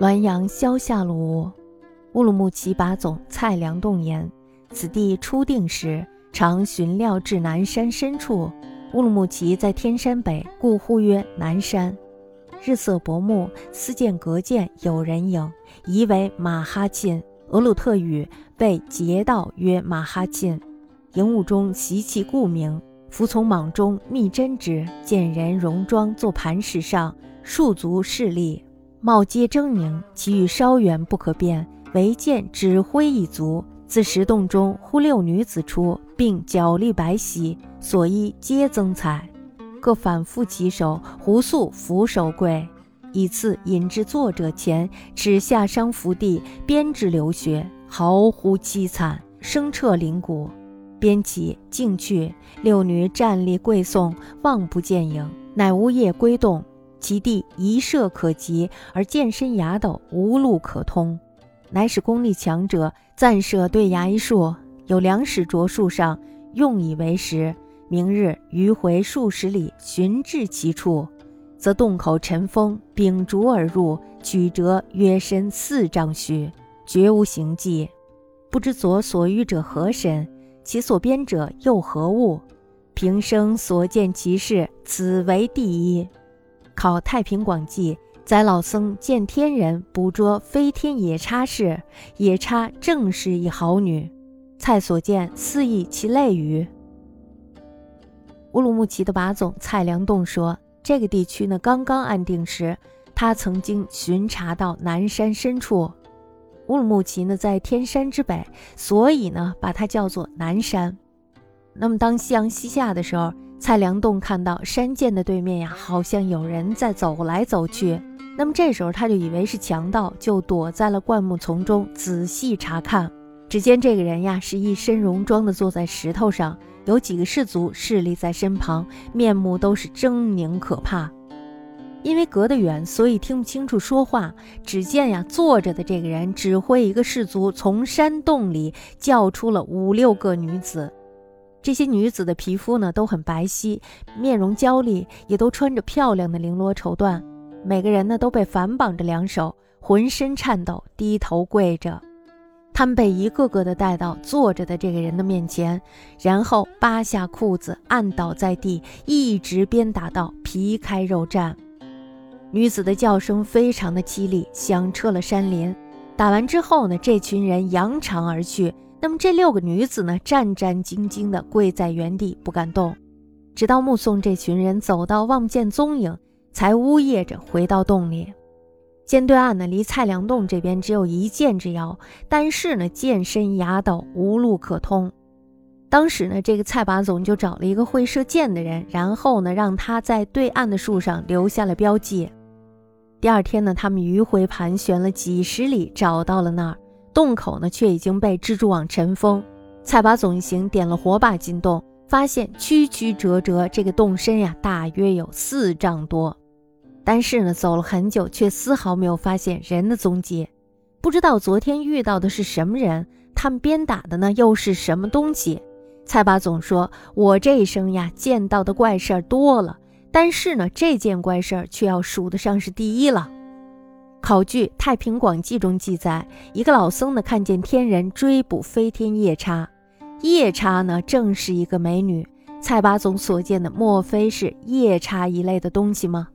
滦阳萧下路，乌鲁木齐把总蔡良栋言：此地初定时，常寻料至南山深处。乌鲁木齐在天山北，故呼曰南山。日色薄暮，思见隔涧有人影，疑为马哈沁。俄鲁特语被劫道曰马哈沁。营雾中习其故名，服从莽中密侦之，见人戎装坐磐石上，数足势立。貌皆狰狞，其欲稍远不可辨。唯见指挥一足，自石洞中忽六女子出，并脚立白玺，所衣皆增彩，各反复其手，胡素俯首跪，以次引至作者前，耻下伤伏地，鞭之流血，嚎呼凄惨，声彻灵骨。鞭起径去，六女站立跪送，望不见影，乃无夜归洞。其地一射可及，而剑身崖陡，无路可通，乃使功力强者暂舍对崖一树，有粮食着树上，用以为食。明日迂回数十里，寻至其处，则洞口尘封，秉烛而入，曲折约深四丈许，绝无行迹。不知左所遇者何神？其所编者又何物？平生所见其事，此为第一。考《太平广记》，载老僧见天人捕捉飞天野叉事，野叉正是一好女。蔡所见似以其类于。乌鲁木齐的把总蔡良栋说，这个地区呢刚刚安定时，他曾经巡查到南山深处。乌鲁木齐呢在天山之北，所以呢把它叫做南山。那么当夕阳西下的时候。蔡良栋看到山涧的对面呀，好像有人在走来走去。那么这时候他就以为是强盗，就躲在了灌木丛中仔细查看。只见这个人呀，是一身戎装的坐在石头上，有几个士卒侍立在身旁，面目都是狰狞可怕。因为隔得远，所以听不清楚说话。只见呀，坐着的这个人指挥一个士卒从山洞里叫出了五六个女子。这些女子的皮肤呢都很白皙，面容娇丽，也都穿着漂亮的绫罗绸缎。每个人呢都被反绑着两手，浑身颤抖，低头跪着。他们被一个个的带到坐着的这个人的面前，然后扒下裤子，按倒在地，一直鞭打到皮开肉绽。女子的叫声非常的凄厉，响彻了山林。打完之后呢，这群人扬长而去。那么这六个女子呢，战战兢兢地跪在原地不敢动，直到目送这群人走到望不见踪影，才呜咽着回到洞里。涧对岸呢，离蔡良洞这边只有一箭之遥，但是呢，箭身崖陡，无路可通。当时呢，这个蔡把总就找了一个会射箭的人，然后呢，让他在对岸的树上留下了标记。第二天呢，他们迂回盘旋了几十里，找到了那儿。洞口呢，却已经被蜘蛛网尘封。蔡把总一行点了火把进洞，发现曲曲折折，这个洞深呀，大约有四丈多。但是呢，走了很久，却丝毫没有发现人的踪迹。不知道昨天遇到的是什么人，他们鞭打的呢，又是什么东西？蔡把总说：“我这一生呀，见到的怪事儿多了，但是呢，这件怪事儿却要数得上是第一了。”考据《太平广记》中记载，一个老僧呢看见天人追捕飞天夜叉，夜叉呢正是一个美女。蔡八总所见的，莫非是夜叉一类的东西吗？